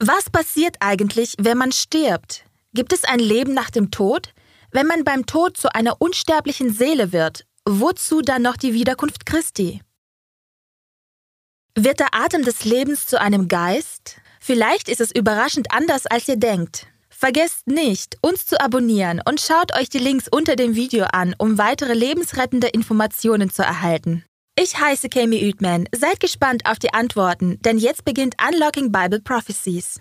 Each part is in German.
Was passiert eigentlich, wenn man stirbt? Gibt es ein Leben nach dem Tod? Wenn man beim Tod zu einer unsterblichen Seele wird, wozu dann noch die Wiederkunft Christi? Wird der Atem des Lebens zu einem Geist? Vielleicht ist es überraschend anders, als ihr denkt. Vergesst nicht, uns zu abonnieren und schaut euch die Links unter dem Video an, um weitere lebensrettende Informationen zu erhalten. Ich heiße Kami Uthman. Seid gespannt auf die Antworten, denn jetzt beginnt Unlocking Bible Prophecies.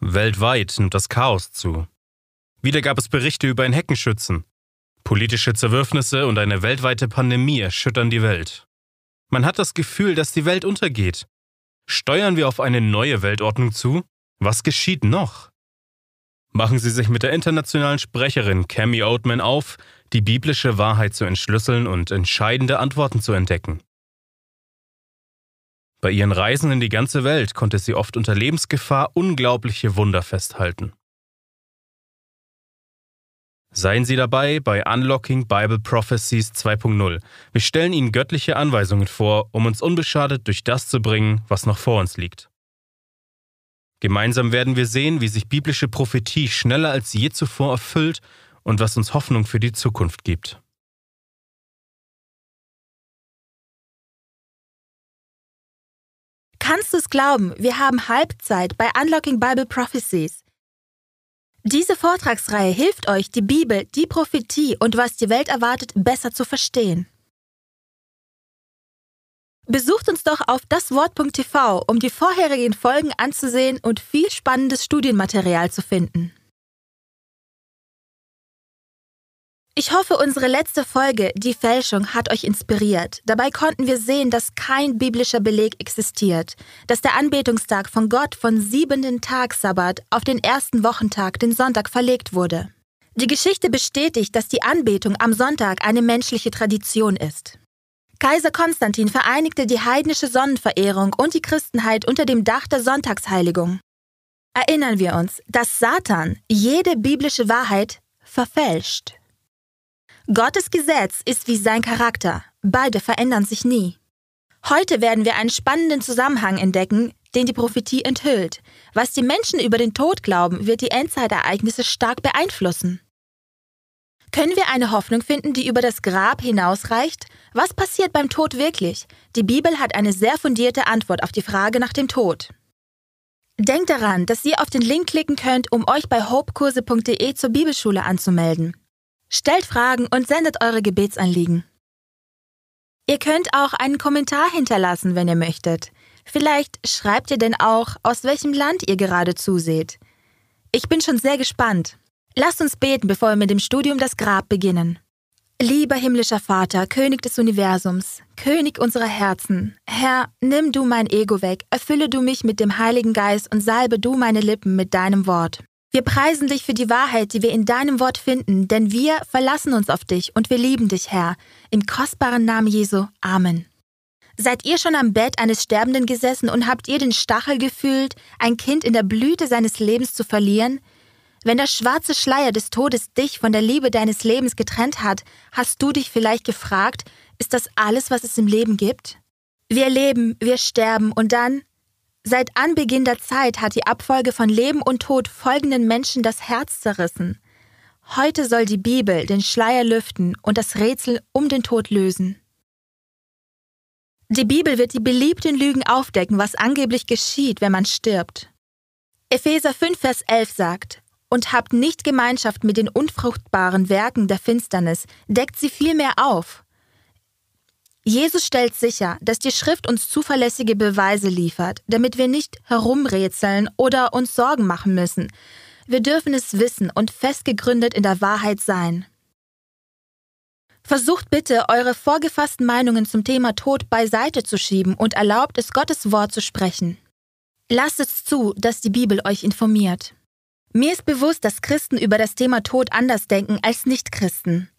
Weltweit nimmt das Chaos zu. Wieder gab es Berichte über einen Heckenschützen. Politische Zerwürfnisse und eine weltweite Pandemie erschüttern die Welt. Man hat das Gefühl, dass die Welt untergeht. Steuern wir auf eine neue Weltordnung zu? Was geschieht noch? Machen Sie sich mit der internationalen Sprecherin Cami Oatman auf, die biblische Wahrheit zu entschlüsseln und entscheidende Antworten zu entdecken. Bei ihren Reisen in die ganze Welt konnte sie oft unter Lebensgefahr unglaubliche Wunder festhalten. Seien Sie dabei bei Unlocking Bible Prophecies 2.0. Wir stellen Ihnen göttliche Anweisungen vor, um uns unbeschadet durch das zu bringen, was noch vor uns liegt. Gemeinsam werden wir sehen, wie sich biblische Prophetie schneller als je zuvor erfüllt und was uns Hoffnung für die Zukunft gibt. Kannst du es glauben, wir haben Halbzeit bei Unlocking Bible Prophecies. Diese Vortragsreihe hilft euch, die Bibel, die Prophetie und was die Welt erwartet, besser zu verstehen. Besucht uns doch auf daswort.tv, um die vorherigen Folgen anzusehen und viel spannendes Studienmaterial zu finden. Ich hoffe, unsere letzte Folge, Die Fälschung, hat euch inspiriert. Dabei konnten wir sehen, dass kein biblischer Beleg existiert, dass der Anbetungstag von Gott von siebenten Tag Sabbat auf den ersten Wochentag, den Sonntag, verlegt wurde. Die Geschichte bestätigt, dass die Anbetung am Sonntag eine menschliche Tradition ist. Kaiser Konstantin vereinigte die heidnische Sonnenverehrung und die Christenheit unter dem Dach der Sonntagsheiligung. Erinnern wir uns, dass Satan jede biblische Wahrheit verfälscht. Gottes Gesetz ist wie sein Charakter. Beide verändern sich nie. Heute werden wir einen spannenden Zusammenhang entdecken, den die Prophetie enthüllt. Was die Menschen über den Tod glauben, wird die Endzeitereignisse stark beeinflussen. Können wir eine Hoffnung finden, die über das Grab hinausreicht? Was passiert beim Tod wirklich? Die Bibel hat eine sehr fundierte Antwort auf die Frage nach dem Tod. Denkt daran, dass ihr auf den Link klicken könnt, um euch bei hopekurse.de zur Bibelschule anzumelden. Stellt Fragen und sendet eure Gebetsanliegen. Ihr könnt auch einen Kommentar hinterlassen, wenn ihr möchtet. Vielleicht schreibt ihr denn auch, aus welchem Land ihr gerade zuseht. Ich bin schon sehr gespannt. Lasst uns beten, bevor wir mit dem Studium das Grab beginnen. Lieber himmlischer Vater, König des Universums, König unserer Herzen, Herr, nimm du mein Ego weg, erfülle du mich mit dem Heiligen Geist und salbe du meine Lippen mit deinem Wort. Wir preisen dich für die Wahrheit, die wir in deinem Wort finden, denn wir verlassen uns auf dich und wir lieben dich, Herr. Im kostbaren Namen Jesu. Amen. Seid ihr schon am Bett eines Sterbenden gesessen und habt ihr den Stachel gefühlt, ein Kind in der Blüte seines Lebens zu verlieren? Wenn der schwarze Schleier des Todes dich von der Liebe deines Lebens getrennt hat, hast du dich vielleicht gefragt, ist das alles, was es im Leben gibt? Wir leben, wir sterben und dann, Seit Anbeginn der Zeit hat die Abfolge von Leben und Tod folgenden Menschen das Herz zerrissen. Heute soll die Bibel den Schleier lüften und das Rätsel um den Tod lösen. Die Bibel wird die beliebten Lügen aufdecken, was angeblich geschieht, wenn man stirbt. Epheser 5, Vers 11 sagt, und habt nicht Gemeinschaft mit den unfruchtbaren Werken der Finsternis, deckt sie vielmehr auf. Jesus stellt sicher, dass die Schrift uns zuverlässige Beweise liefert, damit wir nicht herumrätseln oder uns Sorgen machen müssen. Wir dürfen es wissen und festgegründet in der Wahrheit sein. Versucht bitte, eure vorgefassten Meinungen zum Thema Tod beiseite zu schieben und erlaubt es, Gottes Wort zu sprechen. Lasst es zu, dass die Bibel euch informiert. Mir ist bewusst, dass Christen über das Thema Tod anders denken als Nichtchristen.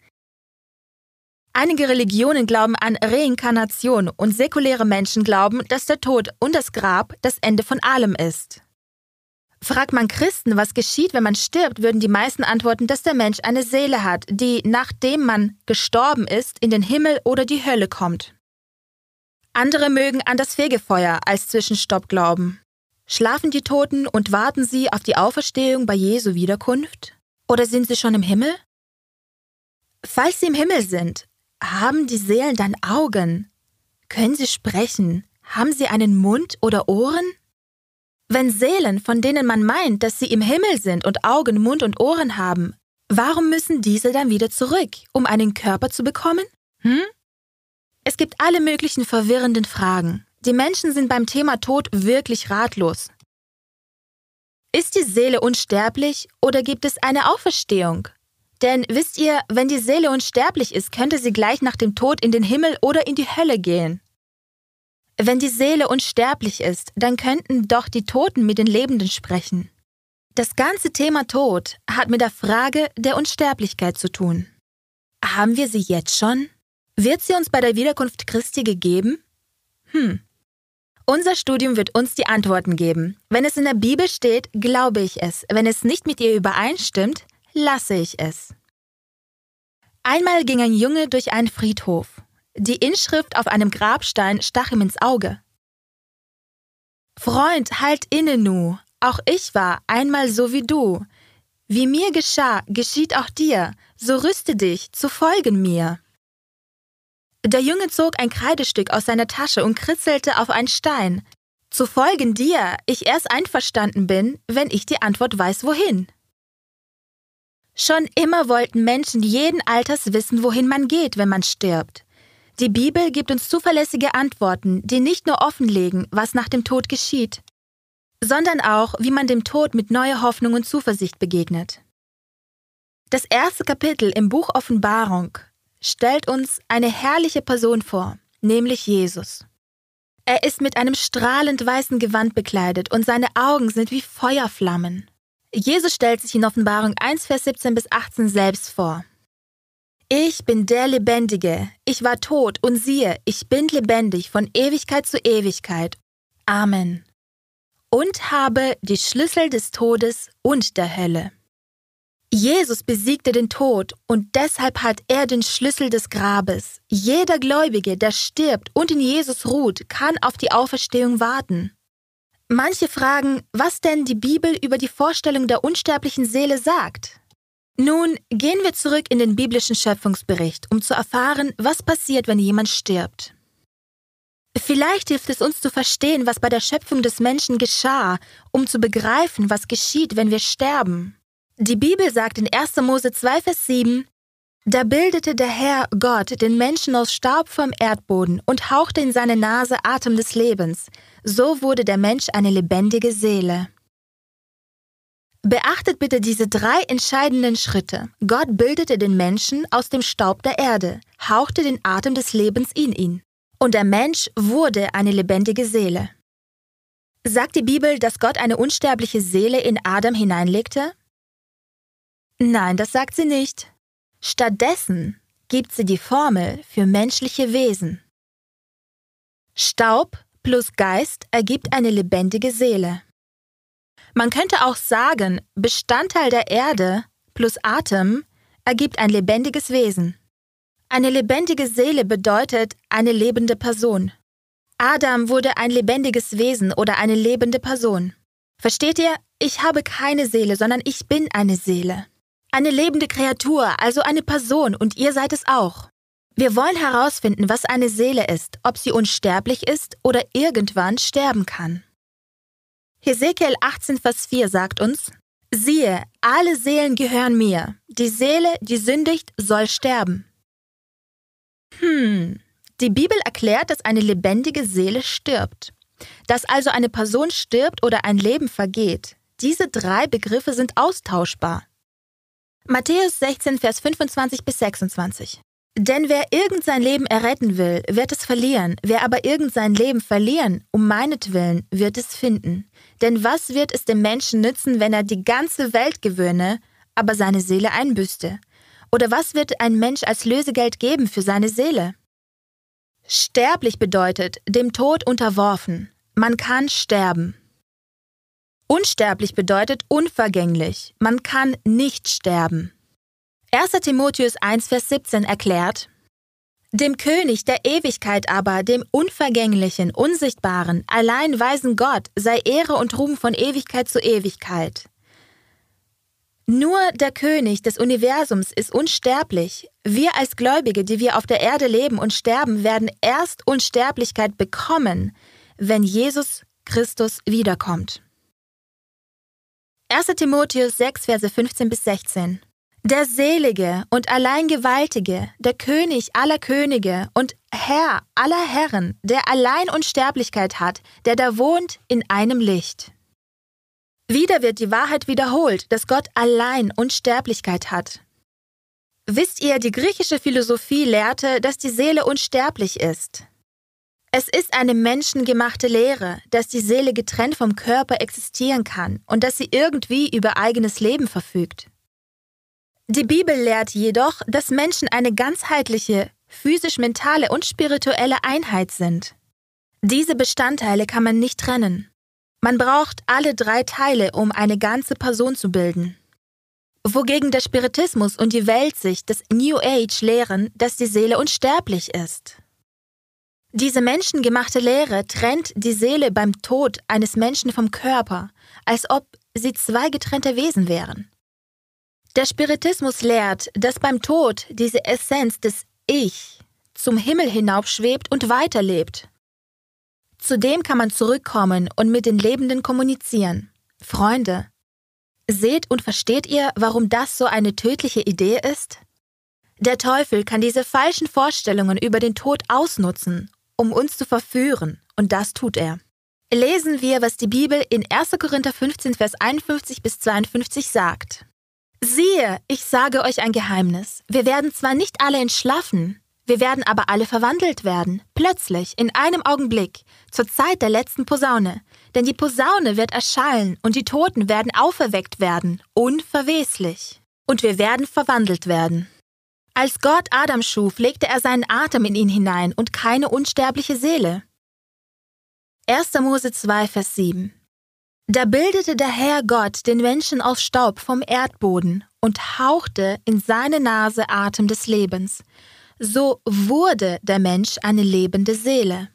Einige Religionen glauben an Reinkarnation und säkuläre Menschen glauben, dass der Tod und das Grab das Ende von allem ist. Fragt man Christen, was geschieht, wenn man stirbt, würden die meisten antworten, dass der Mensch eine Seele hat, die, nachdem man gestorben ist, in den Himmel oder die Hölle kommt. Andere mögen an das Fegefeuer als Zwischenstopp glauben. Schlafen die Toten und warten sie auf die Auferstehung bei Jesu Wiederkunft? Oder sind sie schon im Himmel? Falls sie im Himmel sind, haben die Seelen dann Augen? Können sie sprechen? Haben sie einen Mund oder Ohren? Wenn Seelen, von denen man meint, dass sie im Himmel sind und Augen, Mund und Ohren haben, warum müssen diese dann wieder zurück, um einen Körper zu bekommen? Hm? Es gibt alle möglichen verwirrenden Fragen. Die Menschen sind beim Thema Tod wirklich ratlos. Ist die Seele unsterblich oder gibt es eine Auferstehung? Denn wisst ihr, wenn die Seele unsterblich ist, könnte sie gleich nach dem Tod in den Himmel oder in die Hölle gehen. Wenn die Seele unsterblich ist, dann könnten doch die Toten mit den Lebenden sprechen. Das ganze Thema Tod hat mit der Frage der Unsterblichkeit zu tun. Haben wir sie jetzt schon? Wird sie uns bei der Wiederkunft Christi gegeben? Hm. Unser Studium wird uns die Antworten geben. Wenn es in der Bibel steht, glaube ich es. Wenn es nicht mit ihr übereinstimmt, lasse ich es. Einmal ging ein Junge durch einen Friedhof. Die Inschrift auf einem Grabstein stach ihm ins Auge. Freund, halt inne nu, auch ich war einmal so wie du. Wie mir geschah, geschieht auch dir, so rüste dich zu folgen mir. Der Junge zog ein Kreidestück aus seiner Tasche und kritzelte auf einen Stein. Zu folgen dir, ich erst einverstanden bin, wenn ich die Antwort weiß, wohin. Schon immer wollten Menschen jeden Alters wissen, wohin man geht, wenn man stirbt. Die Bibel gibt uns zuverlässige Antworten, die nicht nur offenlegen, was nach dem Tod geschieht, sondern auch, wie man dem Tod mit neuer Hoffnung und Zuversicht begegnet. Das erste Kapitel im Buch Offenbarung stellt uns eine herrliche Person vor, nämlich Jesus. Er ist mit einem strahlend weißen Gewand bekleidet und seine Augen sind wie Feuerflammen. Jesus stellt sich in Offenbarung 1, Vers 17 bis 18 selbst vor. Ich bin der Lebendige, ich war tot und siehe, ich bin lebendig von Ewigkeit zu Ewigkeit. Amen. Und habe die Schlüssel des Todes und der Hölle. Jesus besiegte den Tod und deshalb hat er den Schlüssel des Grabes. Jeder Gläubige, der stirbt und in Jesus ruht, kann auf die Auferstehung warten. Manche fragen, was denn die Bibel über die Vorstellung der unsterblichen Seele sagt. Nun gehen wir zurück in den biblischen Schöpfungsbericht, um zu erfahren, was passiert, wenn jemand stirbt. Vielleicht hilft es uns zu verstehen, was bei der Schöpfung des Menschen geschah, um zu begreifen, was geschieht, wenn wir sterben. Die Bibel sagt in 1. Mose 2, Vers 7, da bildete der Herr Gott den Menschen aus Staub vom Erdboden und hauchte in seine Nase Atem des Lebens. So wurde der Mensch eine lebendige Seele. Beachtet bitte diese drei entscheidenden Schritte. Gott bildete den Menschen aus dem Staub der Erde, hauchte den Atem des Lebens in ihn. Und der Mensch wurde eine lebendige Seele. Sagt die Bibel, dass Gott eine unsterbliche Seele in Adam hineinlegte? Nein, das sagt sie nicht. Stattdessen gibt sie die Formel für menschliche Wesen. Staub plus Geist ergibt eine lebendige Seele. Man könnte auch sagen, Bestandteil der Erde plus Atem ergibt ein lebendiges Wesen. Eine lebendige Seele bedeutet eine lebende Person. Adam wurde ein lebendiges Wesen oder eine lebende Person. Versteht ihr? Ich habe keine Seele, sondern ich bin eine Seele. Eine lebende Kreatur, also eine Person, und ihr seid es auch. Wir wollen herausfinden, was eine Seele ist, ob sie unsterblich ist oder irgendwann sterben kann. Hesekiel 18, Vers 4 sagt uns, Siehe, alle Seelen gehören mir, die Seele, die sündigt, soll sterben. Hm, die Bibel erklärt, dass eine lebendige Seele stirbt. Dass also eine Person stirbt oder ein Leben vergeht. Diese drei Begriffe sind austauschbar. Matthäus 16, Vers 25 bis 26. Denn wer irgend sein Leben erretten will, wird es verlieren, wer aber irgend sein Leben verlieren, um meinetwillen, wird es finden. Denn was wird es dem Menschen nützen, wenn er die ganze Welt gewöhne, aber seine Seele einbüßte? Oder was wird ein Mensch als Lösegeld geben für seine Seele? Sterblich bedeutet dem Tod unterworfen. Man kann sterben. Unsterblich bedeutet unvergänglich. Man kann nicht sterben. 1. Timotheus 1, Vers 17 erklärt, Dem König der Ewigkeit aber, dem Unvergänglichen, Unsichtbaren, allein weisen Gott, sei Ehre und Ruhm von Ewigkeit zu Ewigkeit. Nur der König des Universums ist unsterblich. Wir als Gläubige, die wir auf der Erde leben und sterben, werden erst Unsterblichkeit bekommen, wenn Jesus Christus wiederkommt. 1. Timotheus 6, Verse 15 bis 16 der Selige und allein Gewaltige, der König aller Könige und Herr aller Herren, der allein Unsterblichkeit hat, der da wohnt in einem Licht. Wieder wird die Wahrheit wiederholt, dass Gott allein Unsterblichkeit hat. Wisst ihr, die griechische Philosophie lehrte, dass die Seele unsterblich ist. Es ist eine menschengemachte Lehre, dass die Seele getrennt vom Körper existieren kann und dass sie irgendwie über eigenes Leben verfügt. Die Bibel lehrt jedoch, dass Menschen eine ganzheitliche, physisch-mentale und spirituelle Einheit sind. Diese Bestandteile kann man nicht trennen. Man braucht alle drei Teile, um eine ganze Person zu bilden. Wogegen der Spiritismus und die Weltsicht des New Age lehren, dass die Seele unsterblich ist. Diese menschengemachte Lehre trennt die Seele beim Tod eines Menschen vom Körper, als ob sie zwei getrennte Wesen wären. Der Spiritismus lehrt, dass beim Tod diese Essenz des Ich zum Himmel hinaufschwebt und weiterlebt. Zudem kann man zurückkommen und mit den Lebenden kommunizieren. Freunde, seht und versteht ihr, warum das so eine tödliche Idee ist? Der Teufel kann diese falschen Vorstellungen über den Tod ausnutzen, um uns zu verführen, und das tut er. Lesen wir, was die Bibel in 1. Korinther 15, Vers 51 bis 52 sagt. Siehe, ich sage euch ein Geheimnis. Wir werden zwar nicht alle entschlafen, wir werden aber alle verwandelt werden, plötzlich, in einem Augenblick, zur Zeit der letzten Posaune. Denn die Posaune wird erschallen und die Toten werden auferweckt werden, unverweslich. Und wir werden verwandelt werden. Als Gott Adam schuf, legte er seinen Atem in ihn hinein und keine unsterbliche Seele. 1. Mose 2, Vers 7 da bildete der Herr Gott den Menschen aus Staub vom Erdboden und hauchte in seine Nase Atem des Lebens. So wurde der Mensch eine lebende Seele.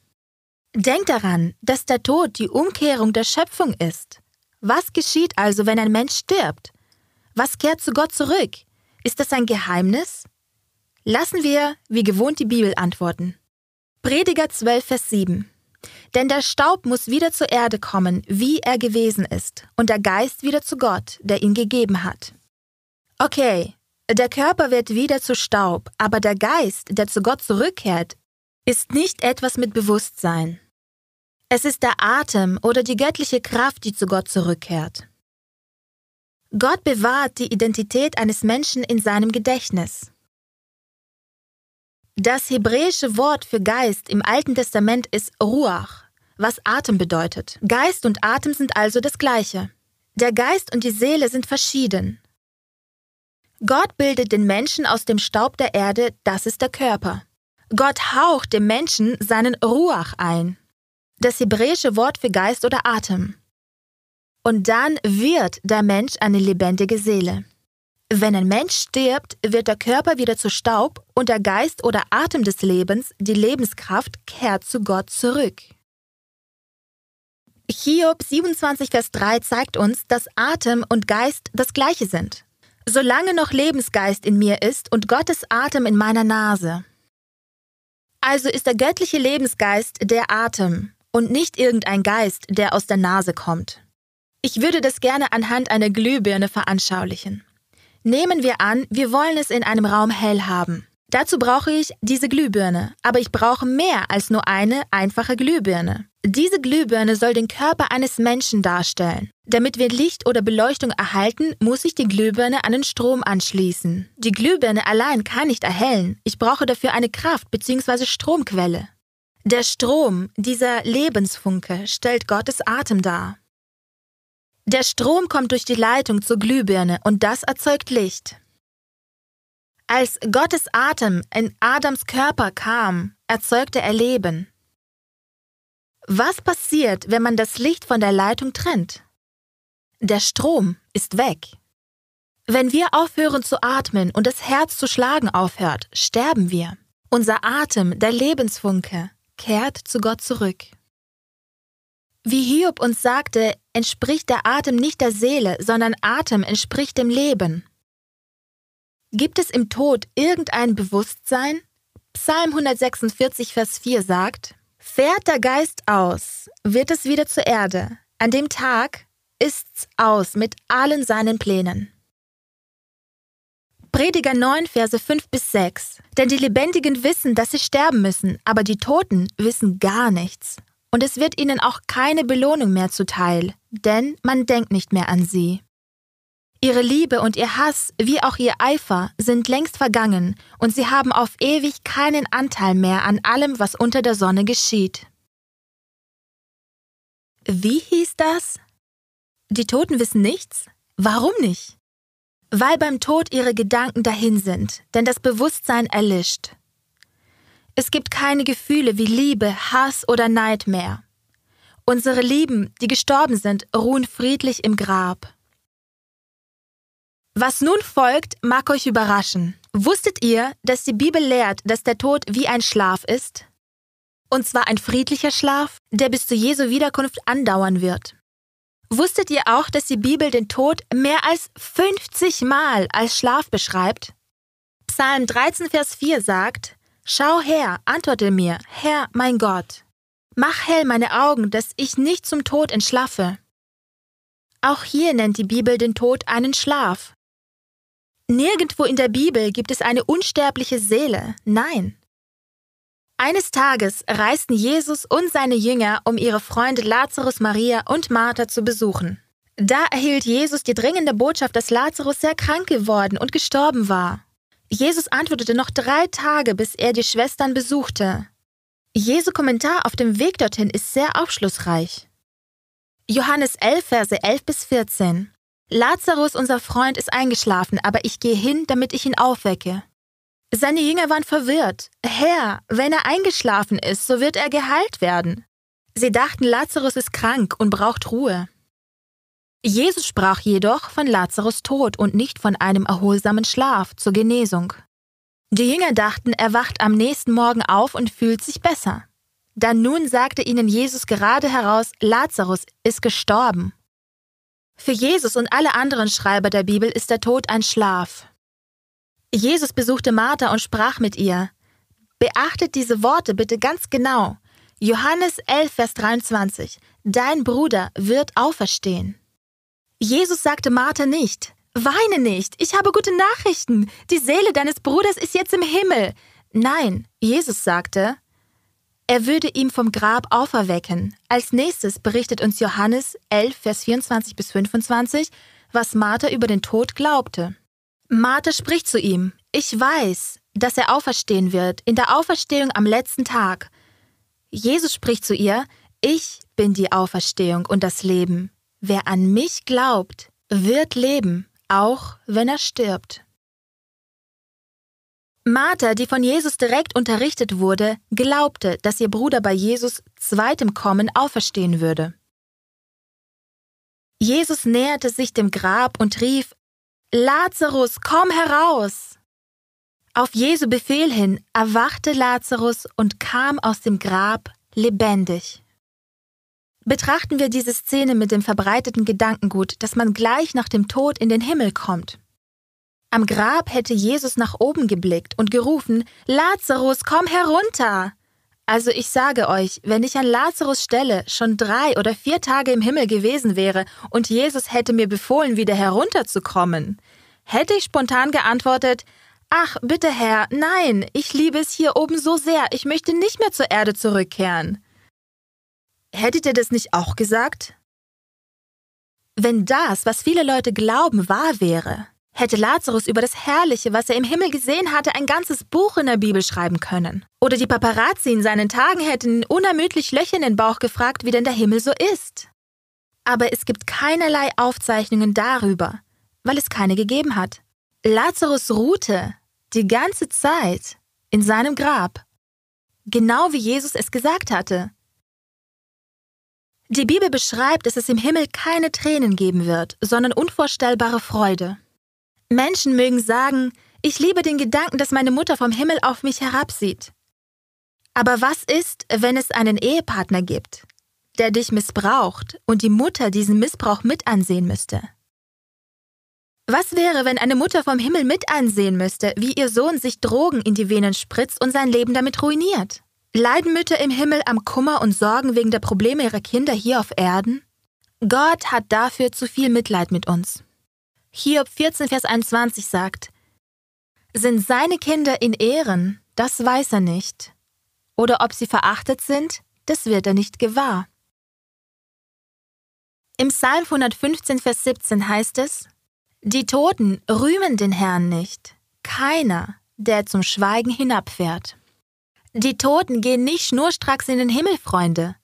Denkt daran, dass der Tod die Umkehrung der Schöpfung ist. Was geschieht also, wenn ein Mensch stirbt? Was kehrt zu Gott zurück? Ist das ein Geheimnis? Lassen wir, wie gewohnt, die Bibel antworten. Prediger 12, Vers 7 denn der Staub muss wieder zur Erde kommen, wie er gewesen ist, und der Geist wieder zu Gott, der ihn gegeben hat. Okay, der Körper wird wieder zu Staub, aber der Geist, der zu Gott zurückkehrt, ist nicht etwas mit Bewusstsein. Es ist der Atem oder die göttliche Kraft, die zu Gott zurückkehrt. Gott bewahrt die Identität eines Menschen in seinem Gedächtnis. Das hebräische Wort für Geist im Alten Testament ist Ruach, was Atem bedeutet. Geist und Atem sind also das gleiche. Der Geist und die Seele sind verschieden. Gott bildet den Menschen aus dem Staub der Erde, das ist der Körper. Gott haucht dem Menschen seinen Ruach ein, das hebräische Wort für Geist oder Atem. Und dann wird der Mensch eine lebendige Seele. Wenn ein Mensch stirbt, wird der Körper wieder zu Staub und der Geist oder Atem des Lebens, die Lebenskraft, kehrt zu Gott zurück. Hiob 27, Vers 3 zeigt uns, dass Atem und Geist das gleiche sind. Solange noch Lebensgeist in mir ist und Gottes Atem in meiner Nase. Also ist der göttliche Lebensgeist der Atem und nicht irgendein Geist, der aus der Nase kommt. Ich würde das gerne anhand einer Glühbirne veranschaulichen. Nehmen wir an, wir wollen es in einem Raum hell haben. Dazu brauche ich diese Glühbirne, aber ich brauche mehr als nur eine einfache Glühbirne. Diese Glühbirne soll den Körper eines Menschen darstellen. Damit wir Licht oder Beleuchtung erhalten, muss ich die Glühbirne an den Strom anschließen. Die Glühbirne allein kann nicht erhellen. Ich brauche dafür eine Kraft bzw. Stromquelle. Der Strom, dieser Lebensfunke, stellt Gottes Atem dar. Der Strom kommt durch die Leitung zur Glühbirne und das erzeugt Licht. Als Gottes Atem in Adams Körper kam, erzeugte er Leben. Was passiert, wenn man das Licht von der Leitung trennt? Der Strom ist weg. Wenn wir aufhören zu atmen und das Herz zu schlagen aufhört, sterben wir. Unser Atem, der Lebensfunke, kehrt zu Gott zurück. Wie Hiob uns sagte, entspricht der Atem nicht der Seele, sondern Atem entspricht dem Leben. Gibt es im Tod irgendein Bewusstsein? Psalm 146, Vers 4 sagt, Fährt der Geist aus, wird es wieder zur Erde. An dem Tag ist's aus mit allen seinen Plänen. Prediger 9, Verse 5 bis 6. Denn die Lebendigen wissen, dass sie sterben müssen, aber die Toten wissen gar nichts und es wird ihnen auch keine Belohnung mehr zuteil, denn man denkt nicht mehr an sie. Ihre Liebe und ihr Hass wie auch ihr Eifer sind längst vergangen, und sie haben auf ewig keinen Anteil mehr an allem, was unter der Sonne geschieht. Wie hieß das? Die Toten wissen nichts? Warum nicht? Weil beim Tod ihre Gedanken dahin sind, denn das Bewusstsein erlischt. Es gibt keine Gefühle wie Liebe, Hass oder Neid mehr. Unsere Lieben, die gestorben sind, ruhen friedlich im Grab. Was nun folgt, mag euch überraschen. Wusstet ihr, dass die Bibel lehrt, dass der Tod wie ein Schlaf ist? Und zwar ein friedlicher Schlaf, der bis zu Jesu Wiederkunft andauern wird. Wusstet ihr auch, dass die Bibel den Tod mehr als 50 Mal als Schlaf beschreibt? Psalm 13, Vers 4 sagt, Schau her, antworte mir, Herr, mein Gott. Mach hell meine Augen, dass ich nicht zum Tod entschlaffe. Auch hier nennt die Bibel den Tod einen Schlaf. Nirgendwo in der Bibel gibt es eine unsterbliche Seele, nein. Eines Tages reisten Jesus und seine Jünger, um ihre Freunde Lazarus, Maria und Martha zu besuchen. Da erhielt Jesus die dringende Botschaft, dass Lazarus sehr krank geworden und gestorben war. Jesus antwortete noch drei Tage, bis er die Schwestern besuchte. Jesu Kommentar auf dem Weg dorthin ist sehr aufschlussreich. Johannes 11, Verse 11 bis 14. Lazarus, unser Freund, ist eingeschlafen, aber ich gehe hin, damit ich ihn aufwecke. Seine Jünger waren verwirrt. Herr, wenn er eingeschlafen ist, so wird er geheilt werden. Sie dachten, Lazarus ist krank und braucht Ruhe. Jesus sprach jedoch von Lazarus Tod und nicht von einem erholsamen Schlaf zur Genesung. Die Jünger dachten, er wacht am nächsten Morgen auf und fühlt sich besser. Dann nun sagte ihnen Jesus gerade heraus, Lazarus ist gestorben. Für Jesus und alle anderen Schreiber der Bibel ist der Tod ein Schlaf. Jesus besuchte Martha und sprach mit ihr. Beachtet diese Worte bitte ganz genau. Johannes 11, Vers 23. Dein Bruder wird auferstehen. Jesus sagte Martha nicht, Weine nicht, ich habe gute Nachrichten, die Seele deines Bruders ist jetzt im Himmel. Nein, Jesus sagte, er würde ihn vom Grab auferwecken. Als nächstes berichtet uns Johannes 11, Vers 24 bis 25, was Martha über den Tod glaubte. Martha spricht zu ihm, ich weiß, dass er auferstehen wird, in der Auferstehung am letzten Tag. Jesus spricht zu ihr, ich bin die Auferstehung und das Leben. Wer an mich glaubt, wird leben, auch wenn er stirbt. Martha, die von Jesus direkt unterrichtet wurde, glaubte, dass ihr Bruder bei Jesus zweitem Kommen auferstehen würde. Jesus näherte sich dem Grab und rief, Lazarus, komm heraus! Auf Jesu Befehl hin erwachte Lazarus und kam aus dem Grab lebendig. Betrachten wir diese Szene mit dem verbreiteten Gedankengut, dass man gleich nach dem Tod in den Himmel kommt. Am Grab hätte Jesus nach oben geblickt und gerufen, Lazarus, komm herunter! Also ich sage euch, wenn ich an Lazarus Stelle schon drei oder vier Tage im Himmel gewesen wäre und Jesus hätte mir befohlen, wieder herunterzukommen, hätte ich spontan geantwortet, Ach, bitte Herr, nein, ich liebe es hier oben so sehr, ich möchte nicht mehr zur Erde zurückkehren. Hättet ihr das nicht auch gesagt? Wenn das, was viele Leute glauben, wahr wäre, hätte Lazarus über das Herrliche, was er im Himmel gesehen hatte, ein ganzes Buch in der Bibel schreiben können. Oder die Paparazzi in seinen Tagen hätten unermüdlich Löcher in den Bauch gefragt, wie denn der Himmel so ist. Aber es gibt keinerlei Aufzeichnungen darüber, weil es keine gegeben hat. Lazarus ruhte die ganze Zeit in seinem Grab, genau wie Jesus es gesagt hatte. Die Bibel beschreibt, dass es im Himmel keine Tränen geben wird, sondern unvorstellbare Freude. Menschen mögen sagen, Ich liebe den Gedanken, dass meine Mutter vom Himmel auf mich herabsieht. Aber was ist, wenn es einen Ehepartner gibt, der dich missbraucht und die Mutter diesen Missbrauch mit ansehen müsste? Was wäre, wenn eine Mutter vom Himmel mit ansehen müsste, wie ihr Sohn sich Drogen in die Venen spritzt und sein Leben damit ruiniert? Leiden Mütter im Himmel am Kummer und Sorgen wegen der Probleme ihrer Kinder hier auf Erden? Gott hat dafür zu viel Mitleid mit uns. Hiob 14, Vers 21 sagt, Sind seine Kinder in Ehren, das weiß er nicht. Oder ob sie verachtet sind, das wird er nicht gewahr. Im Psalm 115, Vers 17 heißt es, Die Toten rühmen den Herrn nicht, keiner, der zum Schweigen hinabfährt. Die Toten gehen nicht schnurstracks in den Himmel, Freunde.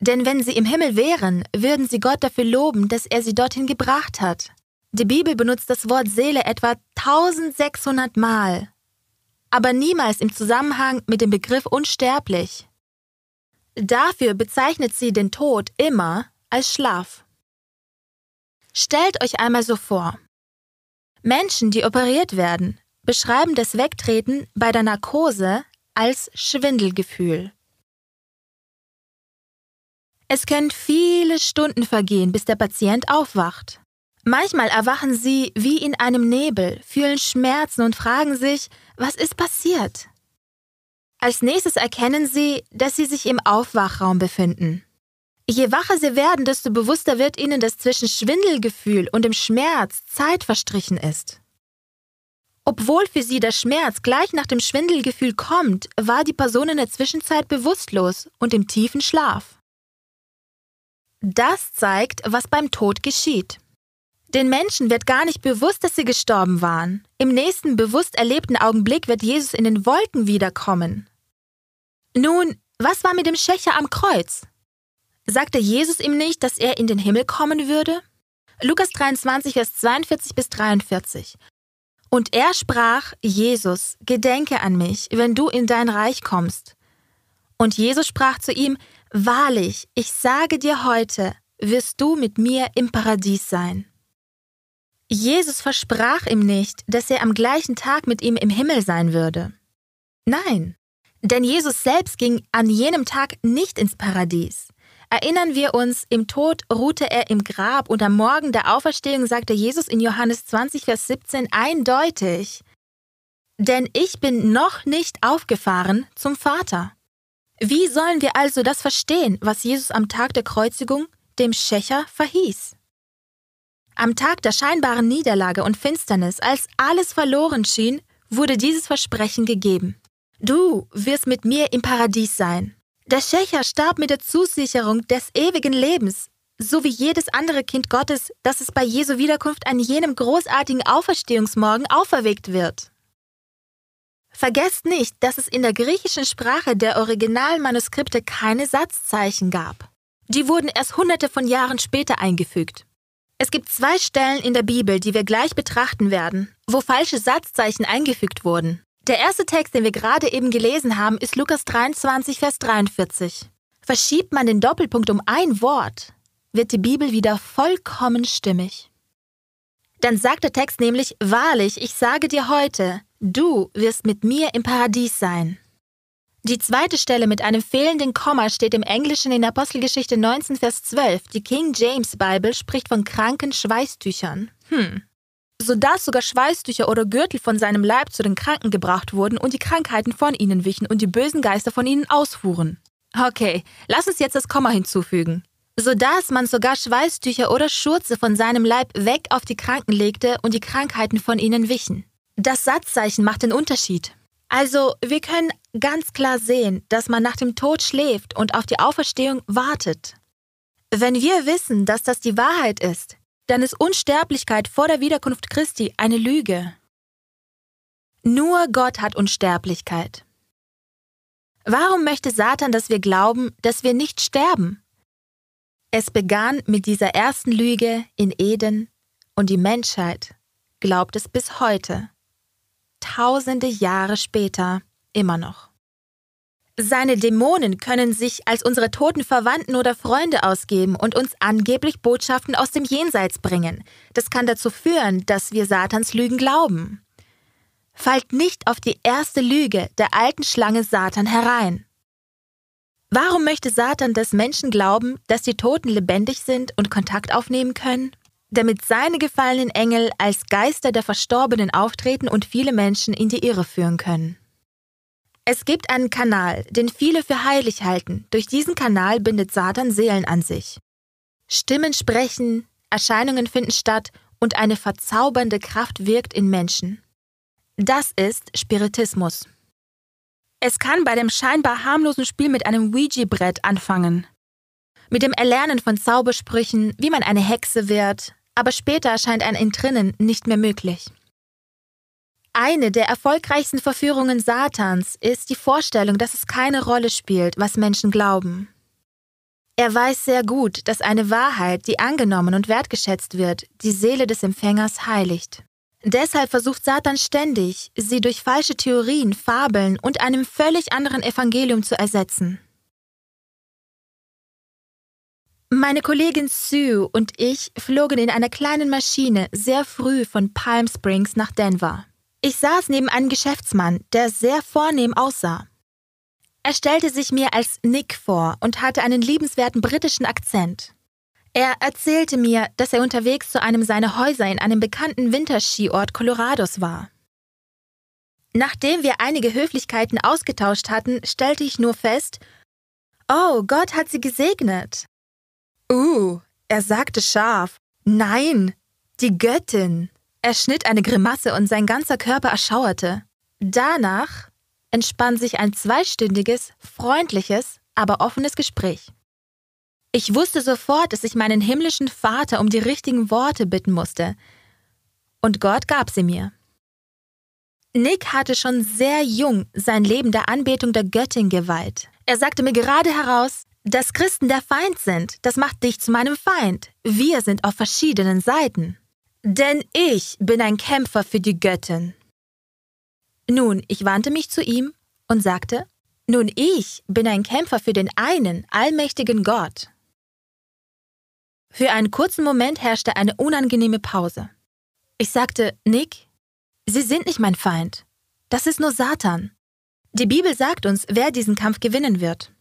Denn wenn sie im Himmel wären, würden sie Gott dafür loben, dass er sie dorthin gebracht hat. Die Bibel benutzt das Wort Seele etwa 1600 Mal, aber niemals im Zusammenhang mit dem Begriff unsterblich. Dafür bezeichnet sie den Tod immer als Schlaf. Stellt euch einmal so vor. Menschen, die operiert werden, beschreiben das Wegtreten bei der Narkose als Schwindelgefühl. Es können viele Stunden vergehen, bis der Patient aufwacht. Manchmal erwachen sie wie in einem Nebel, fühlen Schmerzen und fragen sich, was ist passiert? Als nächstes erkennen sie, dass sie sich im Aufwachraum befinden. Je wacher sie werden, desto bewusster wird ihnen, dass zwischen Schwindelgefühl und dem Schmerz Zeit verstrichen ist. Obwohl für sie der Schmerz gleich nach dem Schwindelgefühl kommt, war die Person in der Zwischenzeit bewusstlos und im tiefen Schlaf. Das zeigt, was beim Tod geschieht. Den Menschen wird gar nicht bewusst, dass sie gestorben waren. Im nächsten bewusst erlebten Augenblick wird Jesus in den Wolken wiederkommen. Nun, was war mit dem Schächer am Kreuz? Sagte Jesus ihm nicht, dass er in den Himmel kommen würde? Lukas 23, Vers 42 bis 43. Und er sprach, Jesus, gedenke an mich, wenn du in dein Reich kommst. Und Jesus sprach zu ihm, Wahrlich, ich sage dir heute, wirst du mit mir im Paradies sein. Jesus versprach ihm nicht, dass er am gleichen Tag mit ihm im Himmel sein würde. Nein, denn Jesus selbst ging an jenem Tag nicht ins Paradies. Erinnern wir uns, im Tod ruhte er im Grab und am Morgen der Auferstehung sagte Jesus in Johannes 20, Vers 17 eindeutig, Denn ich bin noch nicht aufgefahren zum Vater. Wie sollen wir also das verstehen, was Jesus am Tag der Kreuzigung dem Schächer verhieß? Am Tag der scheinbaren Niederlage und Finsternis, als alles verloren schien, wurde dieses Versprechen gegeben. Du wirst mit mir im Paradies sein. Der Schächer starb mit der Zusicherung des ewigen Lebens, so wie jedes andere Kind Gottes, das es bei Jesu Wiederkunft an jenem großartigen Auferstehungsmorgen auferweckt wird. Vergesst nicht, dass es in der griechischen Sprache der Originalmanuskripte keine Satzzeichen gab. Die wurden erst hunderte von Jahren später eingefügt. Es gibt zwei Stellen in der Bibel, die wir gleich betrachten werden, wo falsche Satzzeichen eingefügt wurden. Der erste Text, den wir gerade eben gelesen haben, ist Lukas 23, Vers 43. Verschiebt man den Doppelpunkt um ein Wort, wird die Bibel wieder vollkommen stimmig. Dann sagt der Text nämlich, wahrlich, ich sage dir heute, du wirst mit mir im Paradies sein. Die zweite Stelle mit einem fehlenden Komma steht im Englischen in Apostelgeschichte 19, Vers 12. Die King James Bible spricht von kranken Schweißtüchern. Hm sodass sogar Schweißtücher oder Gürtel von seinem Leib zu den Kranken gebracht wurden und die Krankheiten von ihnen wichen und die bösen Geister von ihnen ausfuhren. Okay, lass uns jetzt das Komma hinzufügen. Sodass man sogar Schweißtücher oder Schurze von seinem Leib weg auf die Kranken legte und die Krankheiten von ihnen wichen. Das Satzzeichen macht den Unterschied. Also, wir können ganz klar sehen, dass man nach dem Tod schläft und auf die Auferstehung wartet. Wenn wir wissen, dass das die Wahrheit ist, dann ist Unsterblichkeit vor der Wiederkunft Christi eine Lüge. Nur Gott hat Unsterblichkeit. Warum möchte Satan, dass wir glauben, dass wir nicht sterben? Es begann mit dieser ersten Lüge in Eden und die Menschheit glaubt es bis heute, tausende Jahre später immer noch. Seine Dämonen können sich als unsere toten Verwandten oder Freunde ausgeben und uns angeblich Botschaften aus dem Jenseits bringen. Das kann dazu führen, dass wir Satans Lügen glauben. Fallt nicht auf die erste Lüge der alten Schlange Satan herein. Warum möchte Satan, dass Menschen glauben, dass die Toten lebendig sind und Kontakt aufnehmen können? Damit seine gefallenen Engel als Geister der Verstorbenen auftreten und viele Menschen in die Irre führen können. Es gibt einen Kanal, den viele für heilig halten. Durch diesen Kanal bindet Satan Seelen an sich. Stimmen sprechen, Erscheinungen finden statt und eine verzaubernde Kraft wirkt in Menschen. Das ist Spiritismus. Es kann bei dem scheinbar harmlosen Spiel mit einem Ouija-Brett anfangen. Mit dem Erlernen von Zaubersprüchen, wie man eine Hexe wird, aber später erscheint ein Entrinnen nicht mehr möglich. Eine der erfolgreichsten Verführungen Satans ist die Vorstellung, dass es keine Rolle spielt, was Menschen glauben. Er weiß sehr gut, dass eine Wahrheit, die angenommen und wertgeschätzt wird, die Seele des Empfängers heiligt. Deshalb versucht Satan ständig, sie durch falsche Theorien, Fabeln und einem völlig anderen Evangelium zu ersetzen. Meine Kollegin Sue und ich flogen in einer kleinen Maschine sehr früh von Palm Springs nach Denver. Ich saß neben einem Geschäftsmann, der sehr vornehm aussah. Er stellte sich mir als Nick vor und hatte einen liebenswerten britischen Akzent. Er erzählte mir, dass er unterwegs zu einem seiner Häuser in einem bekannten Winterskiort Colorados war. Nachdem wir einige Höflichkeiten ausgetauscht hatten, stellte ich nur fest, Oh, Gott hat sie gesegnet. Uh, er sagte scharf, Nein, die Göttin. Er schnitt eine Grimasse und sein ganzer Körper erschauerte. Danach entspann sich ein zweistündiges, freundliches, aber offenes Gespräch. Ich wusste sofort, dass ich meinen himmlischen Vater um die richtigen Worte bitten musste. Und Gott gab sie mir. Nick hatte schon sehr jung sein Leben der Anbetung der Göttin geweiht. Er sagte mir gerade heraus, dass Christen der Feind sind. Das macht dich zu meinem Feind. Wir sind auf verschiedenen Seiten. Denn ich bin ein Kämpfer für die Göttin. Nun, ich wandte mich zu ihm und sagte, nun ich bin ein Kämpfer für den einen, allmächtigen Gott. Für einen kurzen Moment herrschte eine unangenehme Pause. Ich sagte, Nick, Sie sind nicht mein Feind. Das ist nur Satan. Die Bibel sagt uns, wer diesen Kampf gewinnen wird.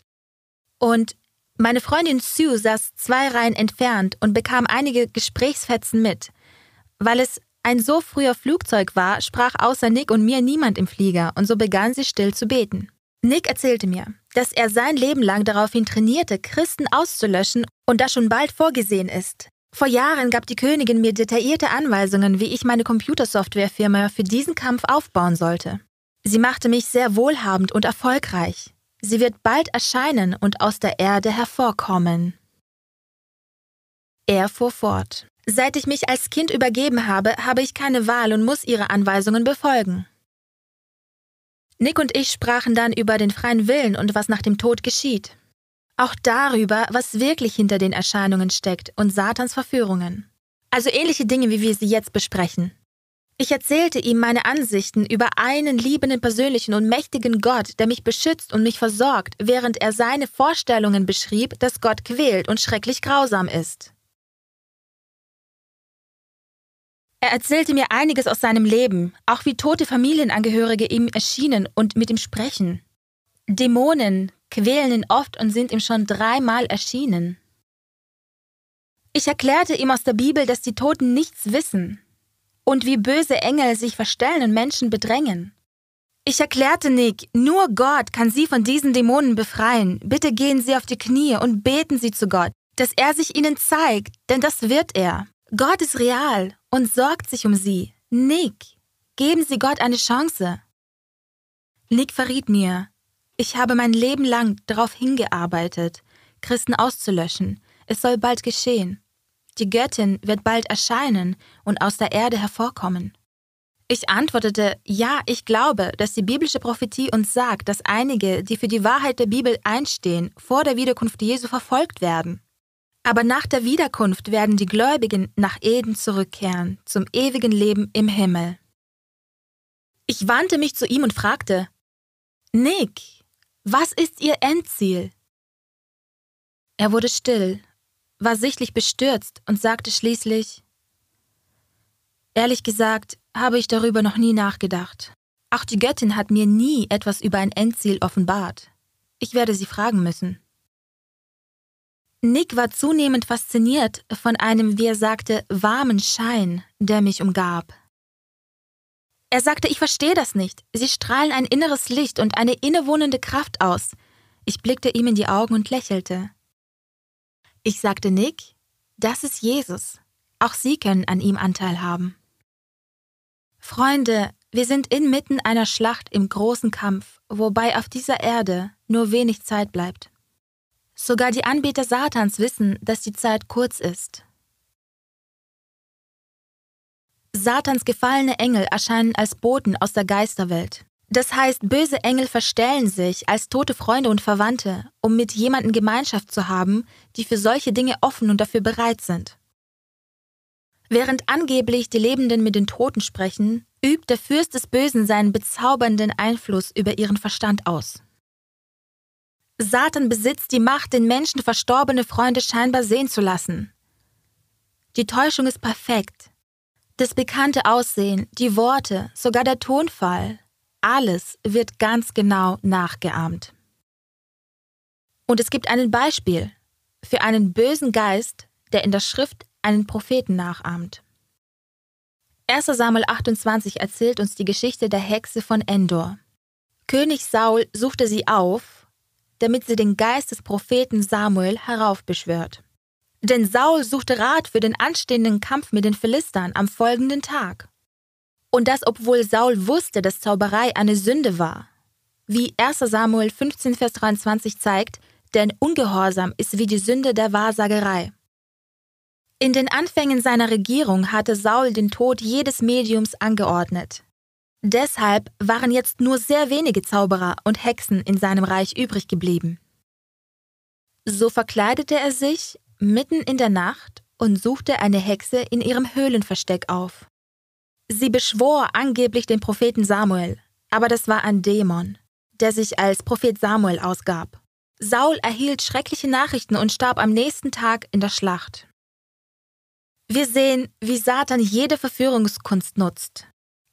Und meine Freundin Sue saß zwei Reihen entfernt und bekam einige Gesprächsfetzen mit, weil es ein so früher Flugzeug war, sprach außer Nick und mir niemand im Flieger, und so begann sie still zu beten. Nick erzählte mir, dass er sein Leben lang daraufhin trainierte, Christen auszulöschen und das schon bald vorgesehen ist. Vor Jahren gab die Königin mir detaillierte Anweisungen, wie ich meine Computersoftwarefirma für diesen Kampf aufbauen sollte. Sie machte mich sehr wohlhabend und erfolgreich. Sie wird bald erscheinen und aus der Erde hervorkommen. Er fuhr fort. Seit ich mich als Kind übergeben habe, habe ich keine Wahl und muss ihre Anweisungen befolgen. Nick und ich sprachen dann über den freien Willen und was nach dem Tod geschieht. Auch darüber, was wirklich hinter den Erscheinungen steckt und Satans Verführungen. Also ähnliche Dinge, wie wir sie jetzt besprechen. Ich erzählte ihm meine Ansichten über einen liebenden, persönlichen und mächtigen Gott, der mich beschützt und mich versorgt, während er seine Vorstellungen beschrieb, dass Gott quält und schrecklich grausam ist. Er erzählte mir einiges aus seinem Leben, auch wie tote Familienangehörige ihm erschienen und mit ihm sprechen. Dämonen quälen ihn oft und sind ihm schon dreimal erschienen. Ich erklärte ihm aus der Bibel, dass die Toten nichts wissen und wie böse Engel sich verstellen und Menschen bedrängen. Ich erklärte Nick, nur Gott kann sie von diesen Dämonen befreien. Bitte gehen Sie auf die Knie und beten Sie zu Gott, dass er sich ihnen zeigt, denn das wird er. Gott ist real und sorgt sich um sie. Nick, geben Sie Gott eine Chance. Nick verriet mir, ich habe mein Leben lang darauf hingearbeitet, Christen auszulöschen. Es soll bald geschehen. Die Göttin wird bald erscheinen und aus der Erde hervorkommen. Ich antwortete, ja, ich glaube, dass die biblische Prophetie uns sagt, dass einige, die für die Wahrheit der Bibel einstehen, vor der Wiederkunft Jesu verfolgt werden. Aber nach der Wiederkunft werden die Gläubigen nach Eden zurückkehren, zum ewigen Leben im Himmel. Ich wandte mich zu ihm und fragte, Nick, was ist Ihr Endziel? Er wurde still, war sichtlich bestürzt und sagte schließlich, Ehrlich gesagt habe ich darüber noch nie nachgedacht. Auch die Göttin hat mir nie etwas über ein Endziel offenbart. Ich werde sie fragen müssen. Nick war zunehmend fasziniert von einem, wie er sagte, warmen Schein, der mich umgab. Er sagte, ich verstehe das nicht. Sie strahlen ein inneres Licht und eine innewohnende Kraft aus. Ich blickte ihm in die Augen und lächelte. Ich sagte Nick, das ist Jesus. Auch Sie können an ihm Anteil haben. Freunde, wir sind inmitten einer Schlacht im großen Kampf, wobei auf dieser Erde nur wenig Zeit bleibt. Sogar die Anbeter Satans wissen, dass die Zeit kurz ist. Satans gefallene Engel erscheinen als Boten aus der Geisterwelt. Das heißt, böse Engel verstellen sich als tote Freunde und Verwandte, um mit jemandem Gemeinschaft zu haben, die für solche Dinge offen und dafür bereit sind. Während angeblich die Lebenden mit den Toten sprechen, übt der Fürst des Bösen seinen bezaubernden Einfluss über ihren Verstand aus. Satan besitzt die Macht, den Menschen verstorbene Freunde scheinbar sehen zu lassen. Die Täuschung ist perfekt. Das bekannte Aussehen, die Worte, sogar der Tonfall, alles wird ganz genau nachgeahmt. Und es gibt ein Beispiel für einen bösen Geist, der in der Schrift einen Propheten nachahmt. 1 Samuel 28 erzählt uns die Geschichte der Hexe von Endor. König Saul suchte sie auf damit sie den Geist des Propheten Samuel heraufbeschwört. Denn Saul suchte Rat für den anstehenden Kampf mit den Philistern am folgenden Tag. Und das, obwohl Saul wusste, dass Zauberei eine Sünde war. Wie 1 Samuel 15, Vers 23 zeigt, denn Ungehorsam ist wie die Sünde der Wahrsagerei. In den Anfängen seiner Regierung hatte Saul den Tod jedes Mediums angeordnet. Deshalb waren jetzt nur sehr wenige Zauberer und Hexen in seinem Reich übrig geblieben. So verkleidete er sich mitten in der Nacht und suchte eine Hexe in ihrem Höhlenversteck auf. Sie beschwor angeblich den Propheten Samuel, aber das war ein Dämon, der sich als Prophet Samuel ausgab. Saul erhielt schreckliche Nachrichten und starb am nächsten Tag in der Schlacht. Wir sehen, wie Satan jede Verführungskunst nutzt,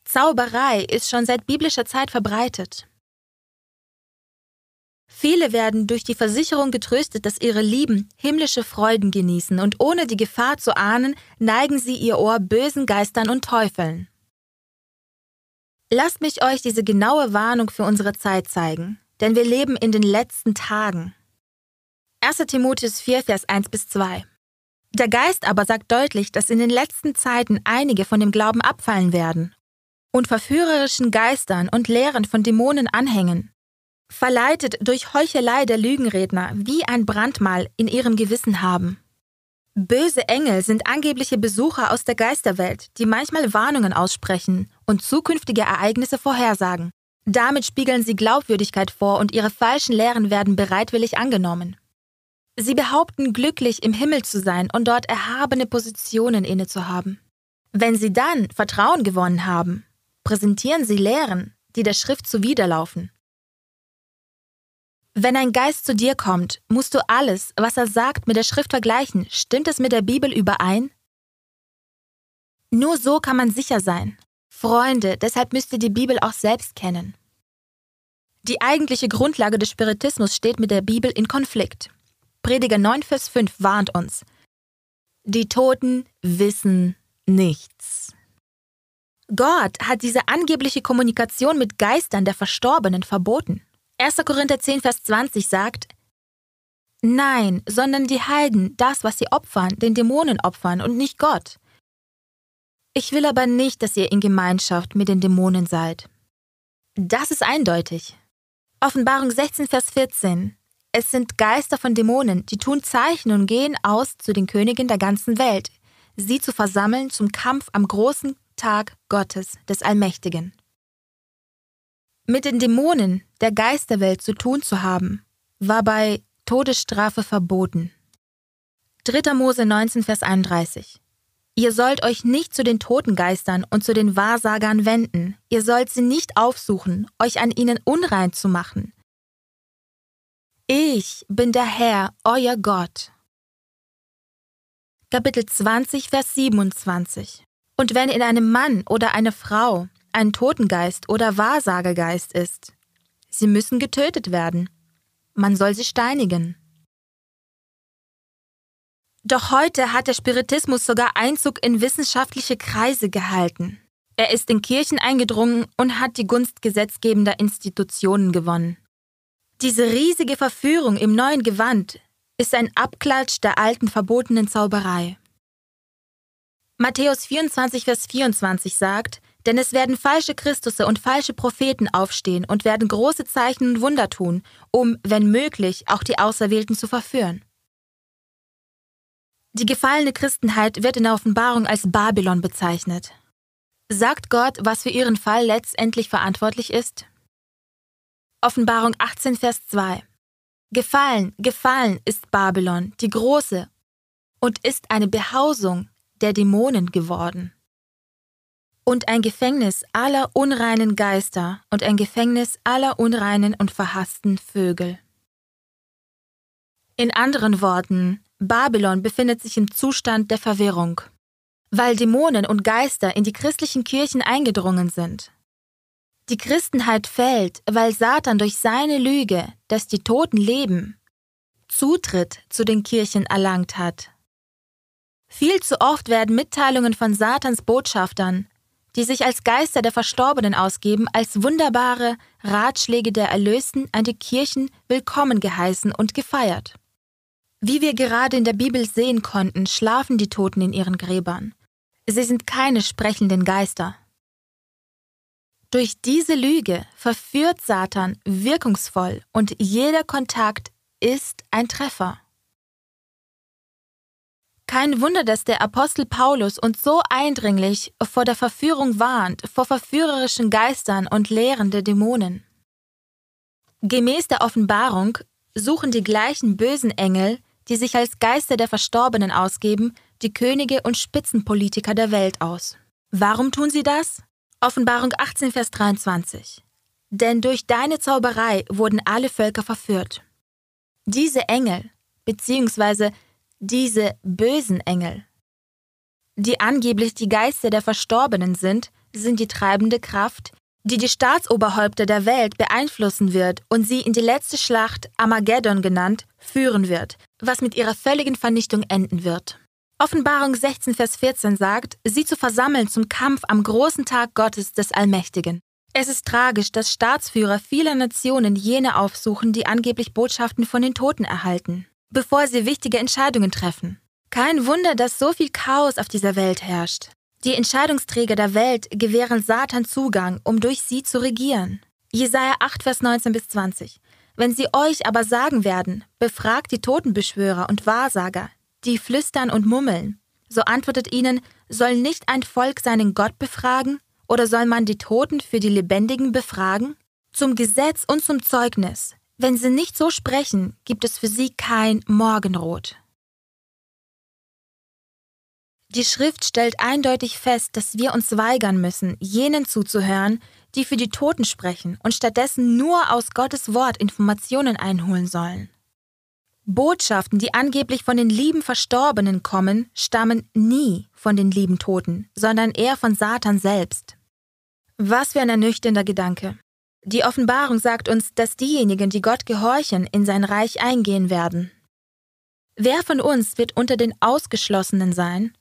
Zauberei ist schon seit biblischer Zeit verbreitet. Viele werden durch die Versicherung getröstet, dass ihre Lieben himmlische Freuden genießen, und ohne die Gefahr zu ahnen, neigen sie ihr Ohr bösen Geistern und Teufeln. Lasst mich euch diese genaue Warnung für unsere Zeit zeigen, denn wir leben in den letzten Tagen. 1 Timotheus 4, Vers 1 bis 2. Der Geist aber sagt deutlich, dass in den letzten Zeiten einige von dem Glauben abfallen werden und verführerischen Geistern und Lehren von Dämonen anhängen, verleitet durch Heuchelei der Lügenredner wie ein Brandmal in ihrem Gewissen haben. Böse Engel sind angebliche Besucher aus der Geisterwelt, die manchmal Warnungen aussprechen und zukünftige Ereignisse vorhersagen. Damit spiegeln sie Glaubwürdigkeit vor und ihre falschen Lehren werden bereitwillig angenommen. Sie behaupten glücklich im Himmel zu sein und dort erhabene Positionen inne zu haben. Wenn sie dann Vertrauen gewonnen haben, präsentieren sie Lehren, die der Schrift zuwiderlaufen. Wenn ein Geist zu dir kommt, musst du alles, was er sagt, mit der Schrift vergleichen. Stimmt es mit der Bibel überein? Nur so kann man sicher sein. Freunde, deshalb müsst ihr die Bibel auch selbst kennen. Die eigentliche Grundlage des Spiritismus steht mit der Bibel in Konflikt. Prediger 9, Vers 5 warnt uns. Die Toten wissen nichts. Gott hat diese angebliche Kommunikation mit Geistern der Verstorbenen verboten. 1. Korinther 10, Vers 20 sagt, Nein, sondern die Heiden, das, was sie opfern, den Dämonen opfern und nicht Gott. Ich will aber nicht, dass ihr in Gemeinschaft mit den Dämonen seid. Das ist eindeutig. Offenbarung 16, Vers 14. Es sind Geister von Dämonen, die tun Zeichen und gehen aus zu den Königen der ganzen Welt, sie zu versammeln zum Kampf am großen Tag Gottes des Allmächtigen. Mit den Dämonen der Geisterwelt zu tun zu haben, war bei Todesstrafe verboten. 3. Mose 19, Vers 31. Ihr sollt euch nicht zu den Totengeistern und zu den Wahrsagern wenden, ihr sollt sie nicht aufsuchen, euch an ihnen unrein zu machen. Ich bin der Herr, euer Gott. Kapitel 20, Vers 27. Und wenn in einem Mann oder eine Frau ein Totengeist oder Wahrsagegeist ist. Sie müssen getötet werden. Man soll sie steinigen. Doch heute hat der Spiritismus sogar Einzug in wissenschaftliche Kreise gehalten. Er ist in Kirchen eingedrungen und hat die Gunst gesetzgebender Institutionen gewonnen. Diese riesige Verführung im neuen Gewand ist ein Abklatsch der alten verbotenen Zauberei. Matthäus 24, Vers 24 sagt, denn es werden falsche Christusse und falsche Propheten aufstehen und werden große Zeichen und Wunder tun, um, wenn möglich, auch die Auserwählten zu verführen. Die gefallene Christenheit wird in der Offenbarung als Babylon bezeichnet. Sagt Gott, was für ihren Fall letztendlich verantwortlich ist? Offenbarung 18, Vers 2. Gefallen, gefallen ist Babylon, die große, und ist eine Behausung der Dämonen geworden. Und ein Gefängnis aller unreinen Geister und ein Gefängnis aller unreinen und verhassten Vögel. In anderen Worten, Babylon befindet sich im Zustand der Verwirrung, weil Dämonen und Geister in die christlichen Kirchen eingedrungen sind. Die Christenheit fällt, weil Satan durch seine Lüge, dass die Toten leben, Zutritt zu den Kirchen erlangt hat. Viel zu oft werden Mitteilungen von Satans Botschaftern, die sich als Geister der Verstorbenen ausgeben, als wunderbare Ratschläge der Erlösten an die Kirchen willkommen geheißen und gefeiert. Wie wir gerade in der Bibel sehen konnten, schlafen die Toten in ihren Gräbern. Sie sind keine sprechenden Geister. Durch diese Lüge verführt Satan wirkungsvoll und jeder Kontakt ist ein Treffer. Kein Wunder, dass der Apostel Paulus uns so eindringlich vor der Verführung warnt, vor verführerischen Geistern und Lehren der Dämonen. Gemäß der Offenbarung suchen die gleichen bösen Engel, die sich als Geister der Verstorbenen ausgeben, die Könige und Spitzenpolitiker der Welt aus. Warum tun sie das? Offenbarung 18, Vers 23. Denn durch deine Zauberei wurden alle Völker verführt. Diese Engel, beziehungsweise diese bösen Engel, die angeblich die Geister der Verstorbenen sind, sind die treibende Kraft, die die Staatsoberhäupter der Welt beeinflussen wird und sie in die letzte Schlacht, Armageddon genannt, führen wird, was mit ihrer völligen Vernichtung enden wird. Offenbarung 16, Vers 14 sagt, sie zu versammeln zum Kampf am großen Tag Gottes des Allmächtigen. Es ist tragisch, dass Staatsführer vieler Nationen jene aufsuchen, die angeblich Botschaften von den Toten erhalten bevor sie wichtige Entscheidungen treffen. Kein Wunder, dass so viel Chaos auf dieser Welt herrscht. Die Entscheidungsträger der Welt gewähren Satan Zugang, um durch sie zu regieren. Jesaja 8, Vers 19 bis 20. Wenn sie euch aber sagen werden, befragt die Totenbeschwörer und Wahrsager, die flüstern und mummeln, so antwortet ihnen, soll nicht ein Volk seinen Gott befragen? Oder soll man die Toten für die Lebendigen befragen? Zum Gesetz und zum Zeugnis, wenn sie nicht so sprechen, gibt es für sie kein Morgenrot. Die Schrift stellt eindeutig fest, dass wir uns weigern müssen, jenen zuzuhören, die für die Toten sprechen und stattdessen nur aus Gottes Wort Informationen einholen sollen. Botschaften, die angeblich von den lieben Verstorbenen kommen, stammen nie von den lieben Toten, sondern eher von Satan selbst. Was für ein ernüchternder Gedanke. Die Offenbarung sagt uns, dass diejenigen, die Gott gehorchen, in sein Reich eingehen werden. Wer von uns wird unter den Ausgeschlossenen sein?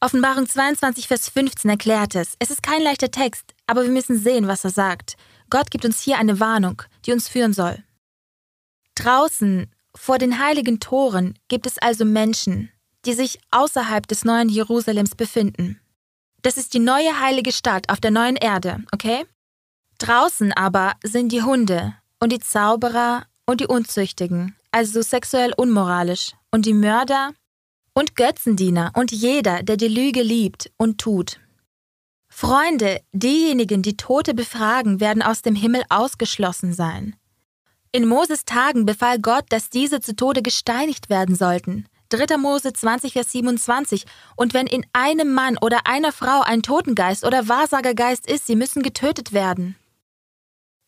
Offenbarung 22, Vers 15 erklärt es. Es ist kein leichter Text, aber wir müssen sehen, was er sagt. Gott gibt uns hier eine Warnung, die uns führen soll. Draußen, vor den heiligen Toren, gibt es also Menschen, die sich außerhalb des neuen Jerusalems befinden. Das ist die neue heilige Stadt auf der neuen Erde, okay? Draußen aber sind die Hunde und die Zauberer und die Unzüchtigen, also sexuell unmoralisch, und die Mörder und Götzendiener und jeder, der die Lüge liebt und tut. Freunde, diejenigen, die Tote befragen, werden aus dem Himmel ausgeschlossen sein. In Moses Tagen befahl Gott, dass diese zu Tode gesteinigt werden sollten. 3. Mose 20, Vers 27. Und wenn in einem Mann oder einer Frau ein Totengeist oder Wahrsagergeist ist, sie müssen getötet werden.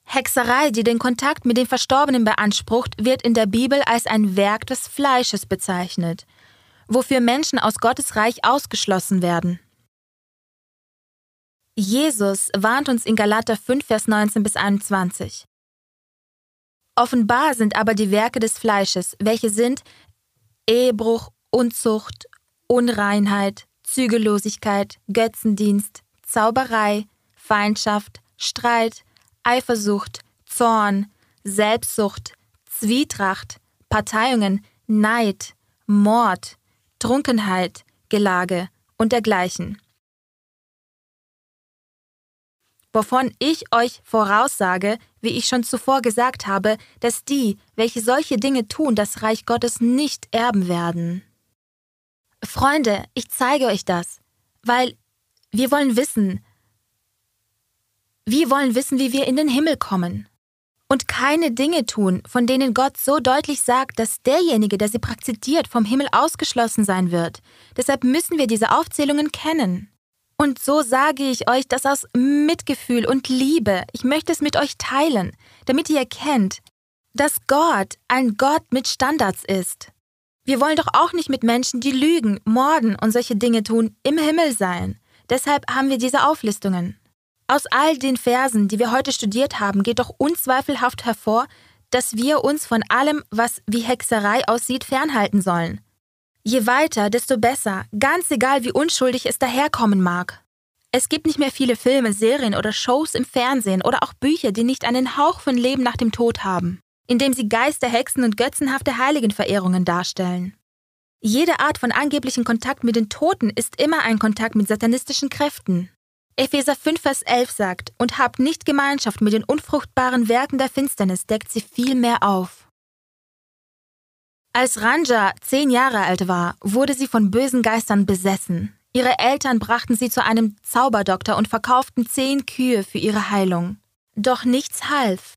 Hexerei, die den Kontakt mit den Verstorbenen beansprucht, wird in der Bibel als ein Werk des Fleisches bezeichnet, wofür Menschen aus Gottes Reich ausgeschlossen werden. Jesus warnt uns in Galater 5, Vers 19 bis 21. Offenbar sind aber die Werke des Fleisches, welche sind Ehebruch, Unzucht, Unreinheit, Zügellosigkeit, Götzendienst, Zauberei, Feindschaft, Streit, Eifersucht, Zorn, Selbstsucht, Zwietracht, Parteiungen, Neid, Mord, Trunkenheit, Gelage und dergleichen. Wovon ich euch voraussage, wie ich schon zuvor gesagt habe, dass die, welche solche Dinge tun, das Reich Gottes nicht erben werden. Freunde, ich zeige euch das, weil wir wollen wissen, wir wollen wissen, wie wir in den Himmel kommen. Und keine Dinge tun, von denen Gott so deutlich sagt, dass derjenige, der sie praktiziert, vom Himmel ausgeschlossen sein wird. Deshalb müssen wir diese Aufzählungen kennen. Und so sage ich euch das aus Mitgefühl und Liebe. Ich möchte es mit euch teilen, damit ihr erkennt, dass Gott ein Gott mit Standards ist. Wir wollen doch auch nicht mit Menschen, die lügen, morden und solche Dinge tun, im Himmel sein. Deshalb haben wir diese Auflistungen. Aus all den Versen, die wir heute studiert haben, geht doch unzweifelhaft hervor, dass wir uns von allem, was wie Hexerei aussieht, fernhalten sollen. Je weiter, desto besser, ganz egal wie unschuldig es daherkommen mag. Es gibt nicht mehr viele Filme, Serien oder Shows im Fernsehen oder auch Bücher, die nicht einen Hauch von Leben nach dem Tod haben indem sie Geister, Hexen und götzenhafte Heiligenverehrungen darstellen. Jede Art von angeblichen Kontakt mit den Toten ist immer ein Kontakt mit satanistischen Kräften. Epheser 5, Vers 11 sagt, und habt nicht Gemeinschaft mit den unfruchtbaren Werken der Finsternis, deckt sie viel mehr auf. Als Ranja zehn Jahre alt war, wurde sie von bösen Geistern besessen. Ihre Eltern brachten sie zu einem Zauberdoktor und verkauften zehn Kühe für ihre Heilung. Doch nichts half.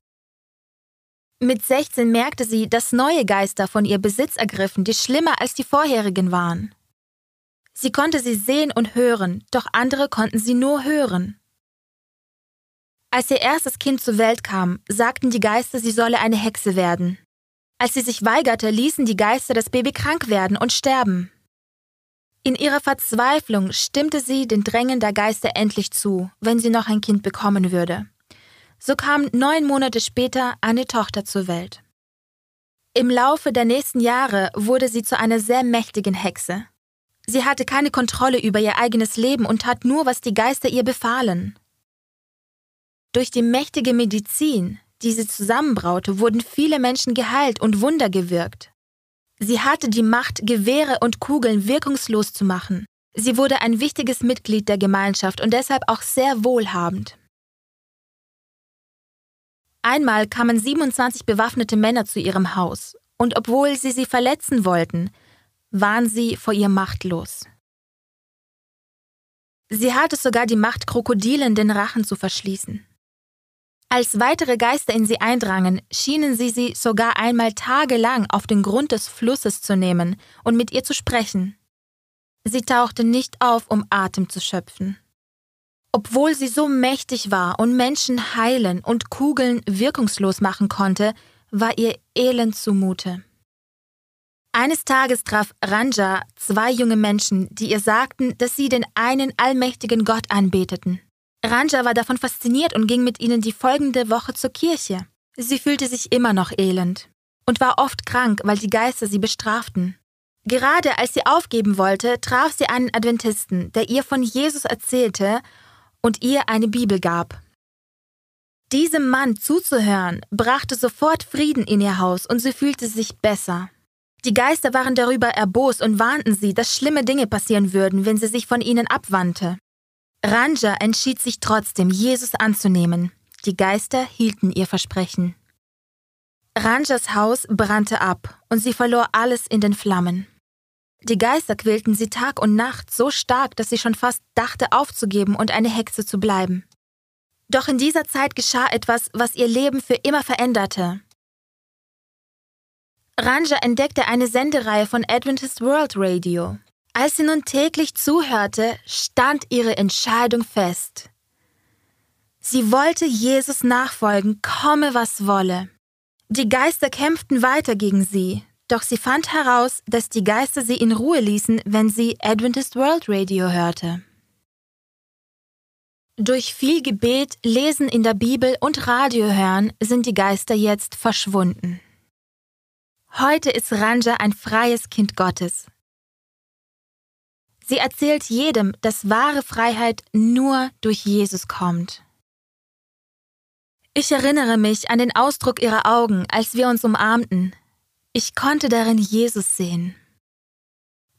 Mit 16 merkte sie, dass neue Geister von ihr Besitz ergriffen, die schlimmer als die vorherigen waren. Sie konnte sie sehen und hören, doch andere konnten sie nur hören. Als ihr erstes Kind zur Welt kam, sagten die Geister, sie solle eine Hexe werden. Als sie sich weigerte, ließen die Geister das Baby krank werden und sterben. In ihrer Verzweiflung stimmte sie den Drängen der Geister endlich zu, wenn sie noch ein Kind bekommen würde. So kam neun Monate später eine Tochter zur Welt. Im Laufe der nächsten Jahre wurde sie zu einer sehr mächtigen Hexe. Sie hatte keine Kontrolle über ihr eigenes Leben und tat nur, was die Geister ihr befahlen. Durch die mächtige Medizin, die sie zusammenbraute, wurden viele Menschen geheilt und Wunder gewirkt. Sie hatte die Macht, Gewehre und Kugeln wirkungslos zu machen. Sie wurde ein wichtiges Mitglied der Gemeinschaft und deshalb auch sehr wohlhabend. Einmal kamen 27 bewaffnete Männer zu ihrem Haus, und obwohl sie sie verletzen wollten, waren sie vor ihr machtlos. Sie hatte sogar die Macht, Krokodilen den Rachen zu verschließen. Als weitere Geister in sie eindrangen, schienen sie sie sogar einmal tagelang auf den Grund des Flusses zu nehmen und mit ihr zu sprechen. Sie tauchte nicht auf, um Atem zu schöpfen. Obwohl sie so mächtig war und Menschen heilen und Kugeln wirkungslos machen konnte, war ihr elend zumute. Eines Tages traf Ranja zwei junge Menschen, die ihr sagten, dass sie den einen allmächtigen Gott anbeteten. Ranja war davon fasziniert und ging mit ihnen die folgende Woche zur Kirche. Sie fühlte sich immer noch elend und war oft krank, weil die Geister sie bestraften. Gerade als sie aufgeben wollte, traf sie einen Adventisten, der ihr von Jesus erzählte und ihr eine Bibel gab. Diesem Mann zuzuhören brachte sofort Frieden in ihr Haus und sie fühlte sich besser. Die Geister waren darüber erbost und warnten sie, dass schlimme Dinge passieren würden, wenn sie sich von ihnen abwandte. Ranja entschied sich trotzdem, Jesus anzunehmen. Die Geister hielten ihr Versprechen. Ranjas Haus brannte ab und sie verlor alles in den Flammen. Die Geister quälten sie Tag und Nacht so stark, dass sie schon fast dachte aufzugeben und eine Hexe zu bleiben. Doch in dieser Zeit geschah etwas, was ihr Leben für immer veränderte. Ranja entdeckte eine Sendereihe von Adventist World Radio. Als sie nun täglich zuhörte, stand ihre Entscheidung fest. Sie wollte Jesus nachfolgen, komme was wolle. Die Geister kämpften weiter gegen sie, doch sie fand heraus, dass die Geister sie in Ruhe ließen, wenn sie Adventist World Radio hörte. Durch viel Gebet, Lesen in der Bibel und Radio hören sind die Geister jetzt verschwunden. Heute ist Ranja ein freies Kind Gottes. Sie erzählt jedem, dass wahre Freiheit nur durch Jesus kommt. Ich erinnere mich an den Ausdruck ihrer Augen, als wir uns umarmten. Ich konnte darin Jesus sehen.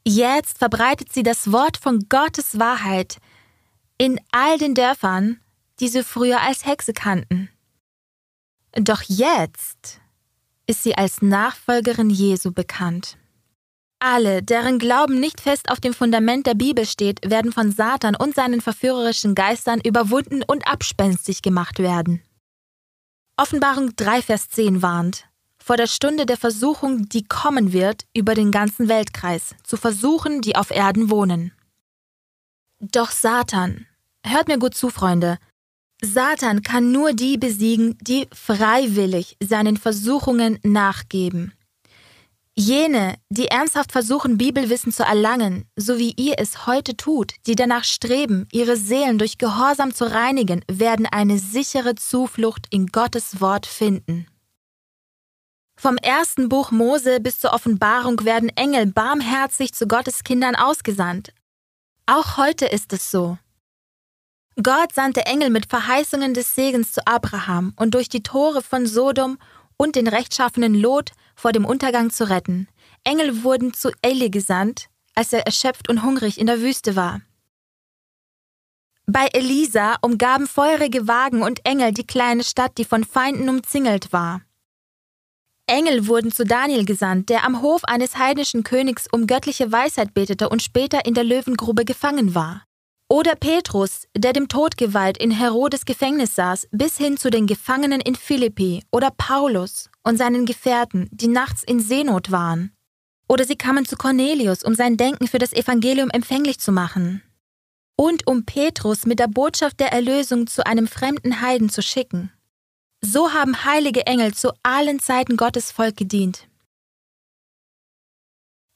Jetzt verbreitet sie das Wort von Gottes Wahrheit in all den Dörfern, die sie früher als Hexe kannten. Doch jetzt ist sie als Nachfolgerin Jesu bekannt. Alle, deren Glauben nicht fest auf dem Fundament der Bibel steht, werden von Satan und seinen verführerischen Geistern überwunden und abspenstig gemacht werden. Offenbarung 3, Vers 10 warnt, vor der Stunde der Versuchung, die kommen wird, über den ganzen Weltkreis, zu versuchen, die auf Erden wohnen. Doch Satan, hört mir gut zu, Freunde, Satan kann nur die besiegen, die freiwillig seinen Versuchungen nachgeben. Jene, die ernsthaft versuchen, Bibelwissen zu erlangen, so wie ihr es heute tut, die danach streben, ihre Seelen durch Gehorsam zu reinigen, werden eine sichere Zuflucht in Gottes Wort finden. Vom ersten Buch Mose bis zur Offenbarung werden Engel barmherzig zu Gottes Kindern ausgesandt. Auch heute ist es so. Gott sandte Engel mit Verheißungen des Segens zu Abraham und durch die Tore von Sodom und den rechtschaffenen Lot vor dem Untergang zu retten. Engel wurden zu Eli gesandt, als er erschöpft und hungrig in der Wüste war. Bei Elisa umgaben feurige Wagen und Engel die kleine Stadt, die von Feinden umzingelt war. Engel wurden zu Daniel gesandt, der am Hof eines heidnischen Königs um göttliche Weisheit betete und später in der Löwengrube gefangen war. Oder Petrus, der dem Tod geweiht in Herodes Gefängnis saß, bis hin zu den Gefangenen in Philippi. Oder Paulus und seinen Gefährten, die nachts in Seenot waren. Oder sie kamen zu Cornelius, um sein Denken für das Evangelium empfänglich zu machen. Und um Petrus mit der Botschaft der Erlösung zu einem fremden Heiden zu schicken. So haben heilige Engel zu allen Zeiten Gottes Volk gedient.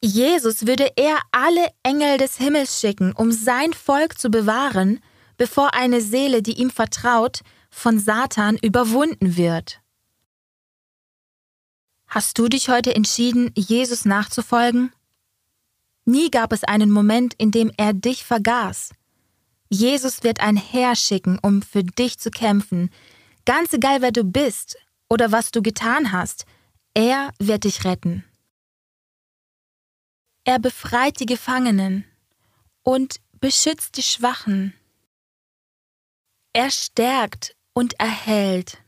Jesus würde er alle Engel des Himmels schicken, um sein Volk zu bewahren, bevor eine Seele, die ihm vertraut, von Satan überwunden wird. Hast du dich heute entschieden, Jesus nachzufolgen? Nie gab es einen Moment, in dem er dich vergaß. Jesus wird ein Heer schicken, um für dich zu kämpfen. Ganz egal, wer du bist oder was du getan hast, er wird dich retten. Er befreit die Gefangenen und beschützt die Schwachen. Er stärkt und erhält.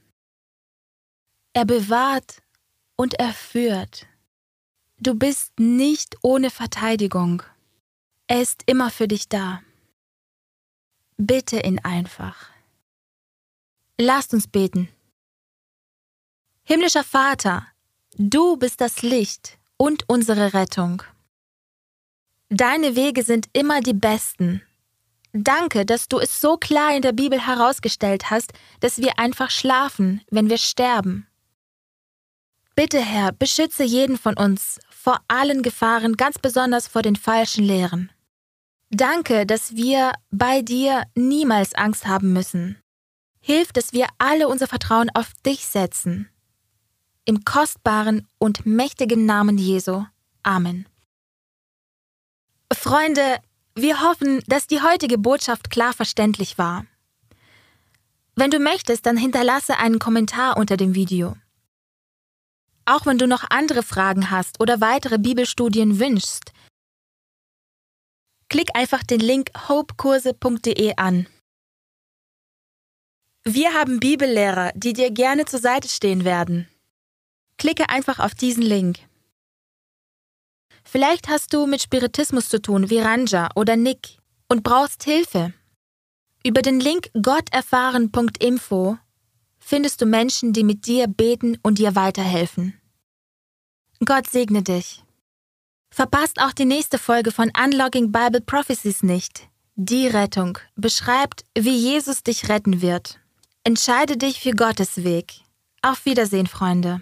Er bewahrt und er führt. Du bist nicht ohne Verteidigung. Er ist immer für dich da. Bitte ihn einfach. Lasst uns beten. Himmlischer Vater, du bist das Licht und unsere Rettung. Deine Wege sind immer die besten. Danke, dass du es so klar in der Bibel herausgestellt hast, dass wir einfach schlafen, wenn wir sterben. Bitte, Herr, beschütze jeden von uns vor allen Gefahren, ganz besonders vor den falschen Lehren. Danke, dass wir bei dir niemals Angst haben müssen. Hilf, dass wir alle unser Vertrauen auf dich setzen. Im kostbaren und mächtigen Namen Jesu. Amen. Freunde, wir hoffen, dass die heutige Botschaft klar verständlich war. Wenn du möchtest, dann hinterlasse einen Kommentar unter dem Video. Auch wenn du noch andere Fragen hast oder weitere Bibelstudien wünschst, klick einfach den Link hopekurse.de an. Wir haben Bibellehrer, die dir gerne zur Seite stehen werden. Klicke einfach auf diesen Link. Vielleicht hast du mit Spiritismus zu tun wie Ranja oder Nick und brauchst Hilfe. Über den Link gotterfahren.info findest du Menschen, die mit dir beten und dir weiterhelfen. Gott segne dich. Verpasst auch die nächste Folge von Unlogging Bible Prophecies nicht. Die Rettung beschreibt, wie Jesus dich retten wird. Entscheide dich für Gottes Weg. Auf Wiedersehen, Freunde.